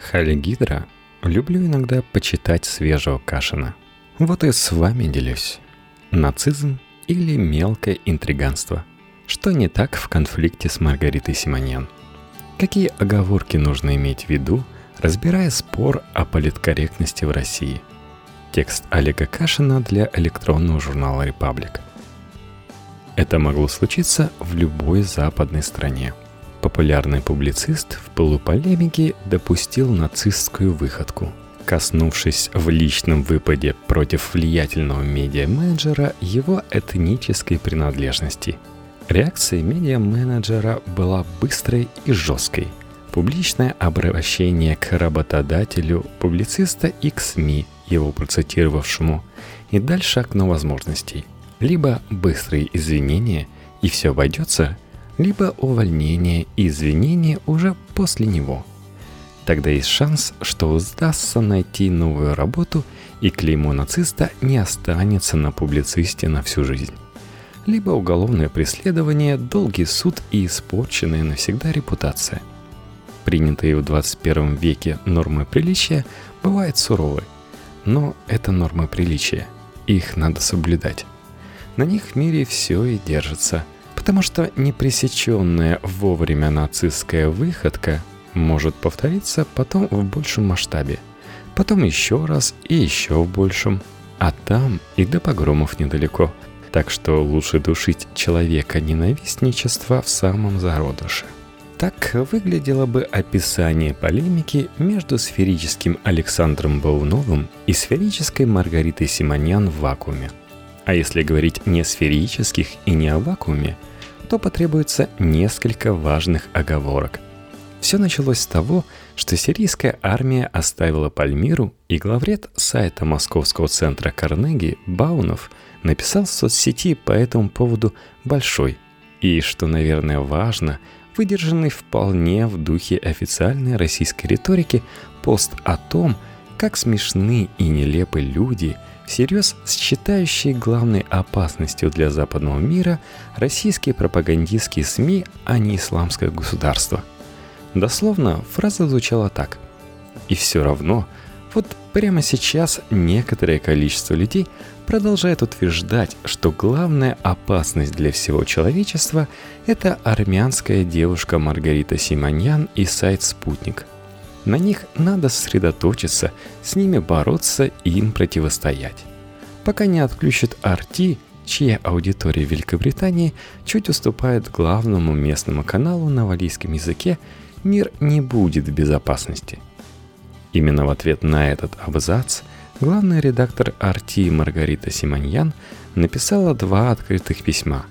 Хали Гидра люблю иногда почитать свежего Кашина. Вот и с вами делюсь. Нацизм или мелкое интриганство? Что не так в конфликте с Маргаритой Симоньян? Какие оговорки нужно иметь в виду, разбирая спор о политкорректности в России? Текст Олега Кашина для электронного журнала «Репаблик». Это могло случиться в любой западной стране – Популярный публицист в полуполемике допустил нацистскую выходку. Коснувшись в личном выпаде против влиятельного медиа-менеджера его этнической принадлежности. Реакция медиа-менеджера была быстрой и жесткой. Публичное обращение к работодателю, публициста и к СМИ, его процитировавшему, и дальше окно возможностей. Либо быстрые извинения, и все обойдется – либо увольнение и извинения уже после него. Тогда есть шанс, что удастся найти новую работу и клеймо нациста не останется на публицисте на всю жизнь. Либо уголовное преследование, долгий суд и испорченная навсегда репутация. Принятые в 21 веке нормы приличия бывают суровы, но это нормы приличия, их надо соблюдать. На них в мире все и держится – потому что непресеченная вовремя нацистская выходка может повториться потом в большем масштабе, потом еще раз и еще в большем, а там и до погромов недалеко. Так что лучше душить человека ненавистничества в самом зародыше. Так выглядело бы описание полемики между сферическим Александром Бауновым и сферической Маргаритой Симоньян в вакууме. А если говорить не сферических и не о вакууме – то потребуется несколько важных оговорок. Все началось с того, что сирийская армия оставила Пальмиру, и главред сайта Московского центра Карнеги Баунов написал в соцсети по этому поводу большой и, что, наверное, важно, выдержанный вполне в духе официальной российской риторики пост о том, как смешны и нелепы люди – всерьез считающие главной опасностью для западного мира российские пропагандистские СМИ, а не исламское государство. Дословно фраза звучала так. И все равно, вот прямо сейчас некоторое количество людей продолжает утверждать, что главная опасность для всего человечества – это армянская девушка Маргарита Симоньян и сайт «Спутник», на них надо сосредоточиться, с ними бороться и им противостоять. Пока не отключат RT, чья аудитория Великобритании чуть уступает главному местному каналу на валийском языке, мир не будет в безопасности. Именно в ответ на этот абзац главный редактор RT Маргарита Симоньян написала два открытых письма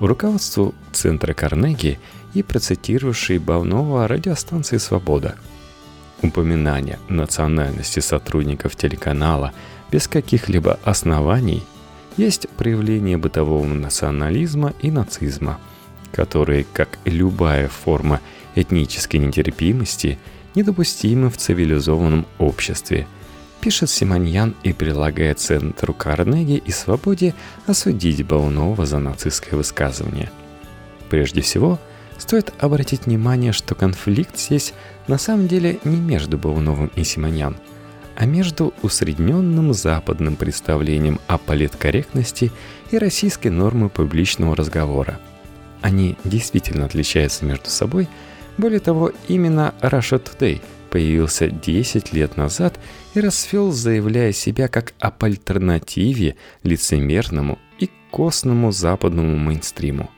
руководству Центра Карнеги и процитировавшей Бавнова радиостанции «Свобода», Упоминание национальности сотрудников телеканала без каких-либо оснований есть проявление бытового национализма и нацизма, которые, как и любая форма этнической нетерпимости, недопустимы в цивилизованном обществе, пишет Симоньян и прилагает центру Карнеги и Свободе осудить Баунова за нацистское высказывание. Прежде всего, Стоит обратить внимание, что конфликт здесь на самом деле не между Бауновым и Симоньян, а между усредненным западным представлением о политкорректности и российской нормой публичного разговора. Они действительно отличаются между собой. Более того, именно Russia Today появился 10 лет назад и расцвел, заявляя себя как об альтернативе лицемерному и костному западному мейнстриму –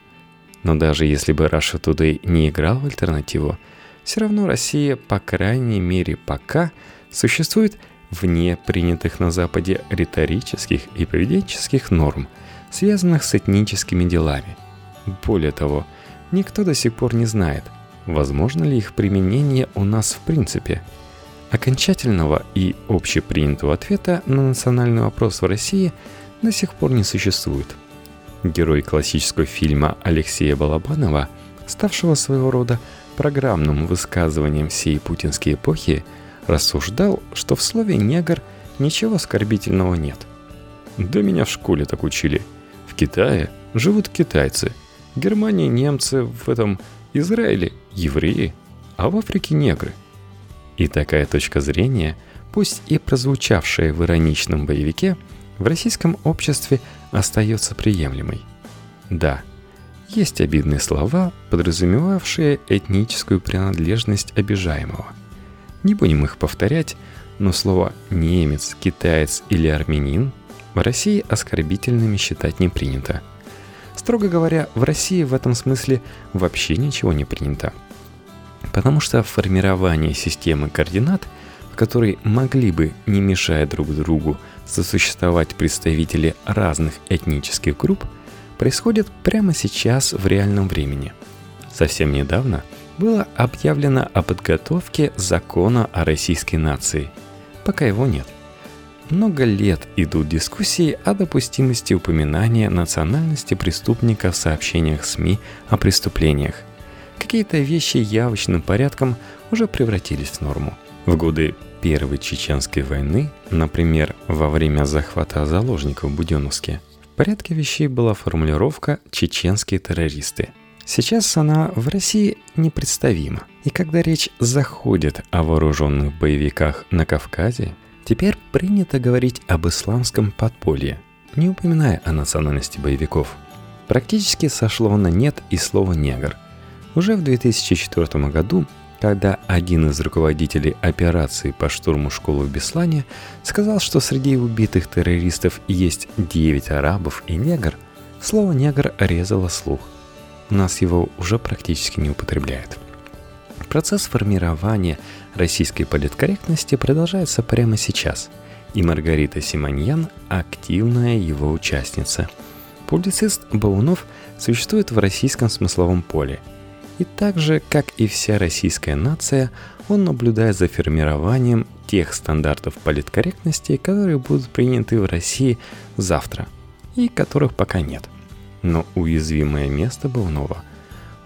но даже если бы Russia Today не играл в альтернативу, все равно Россия, по крайней мере пока, существует вне принятых на Западе риторических и поведенческих норм, связанных с этническими делами. Более того, никто до сих пор не знает, возможно ли их применение у нас в принципе. Окончательного и общепринятого ответа на национальный вопрос в России до сих пор не существует – герой классического фильма Алексея Балабанова, ставшего своего рода программным высказыванием всей путинской эпохи, рассуждал, что в слове «негр» ничего оскорбительного нет. Да меня в школе так учили. В Китае живут китайцы, в Германии немцы, в этом Израиле евреи, а в Африке негры. И такая точка зрения, пусть и прозвучавшая в ироничном боевике, в российском обществе остается приемлемой. Да, есть обидные слова, подразумевавшие этническую принадлежность обижаемого. Не будем их повторять, но слово «немец», «китаец» или «армянин» в России оскорбительными считать не принято. Строго говоря, в России в этом смысле вообще ничего не принято. Потому что формирование системы координат, которой могли бы, не мешая друг другу, сосуществовать представители разных этнических групп – происходит прямо сейчас в реальном времени. Совсем недавно было объявлено о подготовке закона о российской нации. Пока его нет. Много лет идут дискуссии о допустимости упоминания национальности преступника в сообщениях СМИ о преступлениях. Какие-то вещи явочным порядком уже превратились в норму. В годы Первой Чеченской войны, например, во время захвата заложников в Буденновске – порядке вещей была формулировка «чеченские террористы». Сейчас она в России непредставима. И когда речь заходит о вооруженных боевиках на Кавказе, теперь принято говорить об исламском подполье, не упоминая о национальности боевиков. Практически сошло на нет и слово «негр». Уже в 2004 году когда один из руководителей операции по штурму школы в Беслане сказал, что среди убитых террористов есть 9 арабов и негр, слово «негр» резало слух. У нас его уже практически не употребляют. Процесс формирования российской политкорректности продолжается прямо сейчас, и Маргарита Симоньян – активная его участница. Публицист Баунов существует в российском смысловом поле – и так же, как и вся российская нация, он наблюдает за формированием тех стандартов политкорректности, которые будут приняты в России завтра, и которых пока нет. Но уязвимое место Баунова.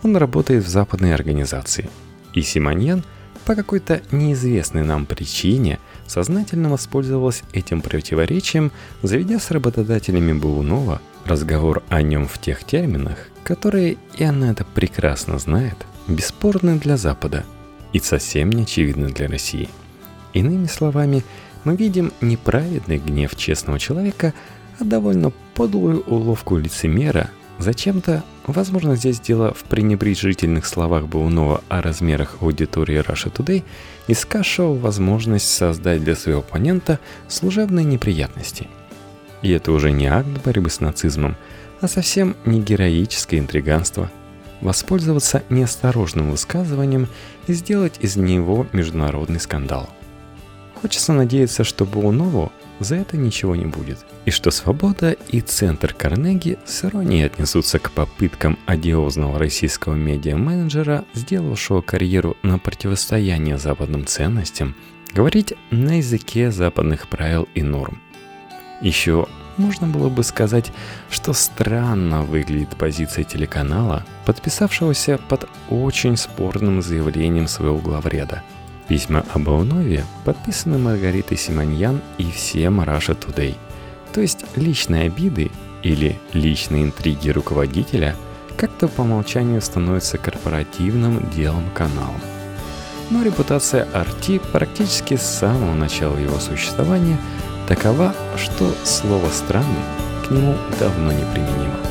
Он работает в западной организации. И Симоньян по какой-то неизвестной нам причине сознательно воспользовалась этим противоречием, заведя с работодателями Баунова разговор о нем в тех терминах, которые, и она это прекрасно знает, бесспорны для Запада и совсем не очевидны для России. Иными словами, мы видим неправедный гнев честного человека, а довольно подлую уловку лицемера, зачем-то, возможно, здесь дело в пренебрежительных словах Баунова о размерах аудитории Russia Today, искавшего возможность создать для своего оппонента служебные неприятности. И это уже не акт борьбы с нацизмом – а совсем не героическое интриганство. Воспользоваться неосторожным высказыванием и сделать из него международный скандал. Хочется надеяться, что Баунову за это ничего не будет, и что «Свобода» и Центр Карнеги с иронией отнесутся к попыткам одиозного российского медиа-менеджера, сделавшего карьеру на противостояние западным ценностям, говорить на языке западных правил и норм. Еще можно было бы сказать, что странно выглядит позиция телеканала, подписавшегося под очень спорным заявлением своего главреда. Письма об Аунове подписаны Маргаритой Симоньян и всем Russia Today. То есть личные обиды или личные интриги руководителя как-то по умолчанию становятся корпоративным делом канала. Но репутация RT практически с самого начала его существования – такова, что слово «странный» к нему давно не применимо.